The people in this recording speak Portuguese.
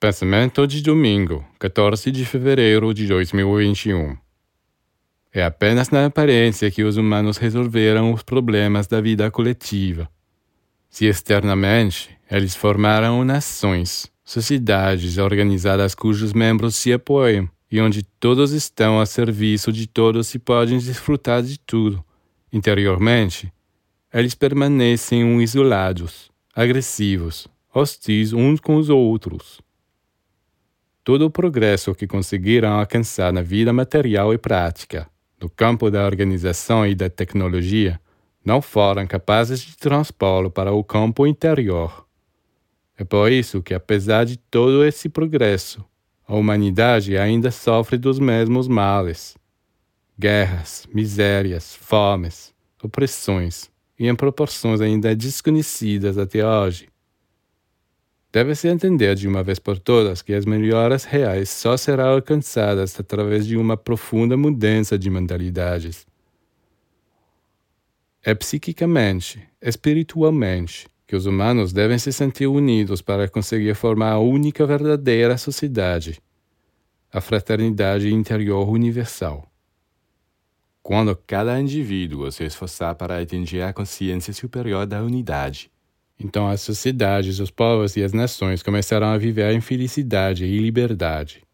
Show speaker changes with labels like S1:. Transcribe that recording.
S1: Pensamento de domingo, 14 de fevereiro de 2021. É apenas na aparência que os humanos resolveram os problemas da vida coletiva. Se externamente eles formaram nações, sociedades organizadas cujos membros se apoiam e onde todos estão a serviço de todos e podem desfrutar de tudo, interiormente, eles permanecem isolados, agressivos, hostis uns com os outros todo o progresso que conseguiram alcançar na vida material e prática, no campo da organização e da tecnologia, não foram capazes de transpô-lo para o campo interior. É por isso que, apesar de todo esse progresso, a humanidade ainda sofre dos mesmos males: guerras, misérias, fomes, opressões, e em proporções ainda desconhecidas até hoje. Deve-se entender de uma vez por todas que as melhoras reais só serão alcançadas através de uma profunda mudança de mentalidades. É psiquicamente, espiritualmente, que os humanos devem se sentir unidos para conseguir formar a única verdadeira sociedade, a fraternidade interior universal. Quando cada indivíduo se esforçar para atingir a consciência superior da unidade, então as sociedades, os povos e as nações começarão a viver em felicidade e liberdade.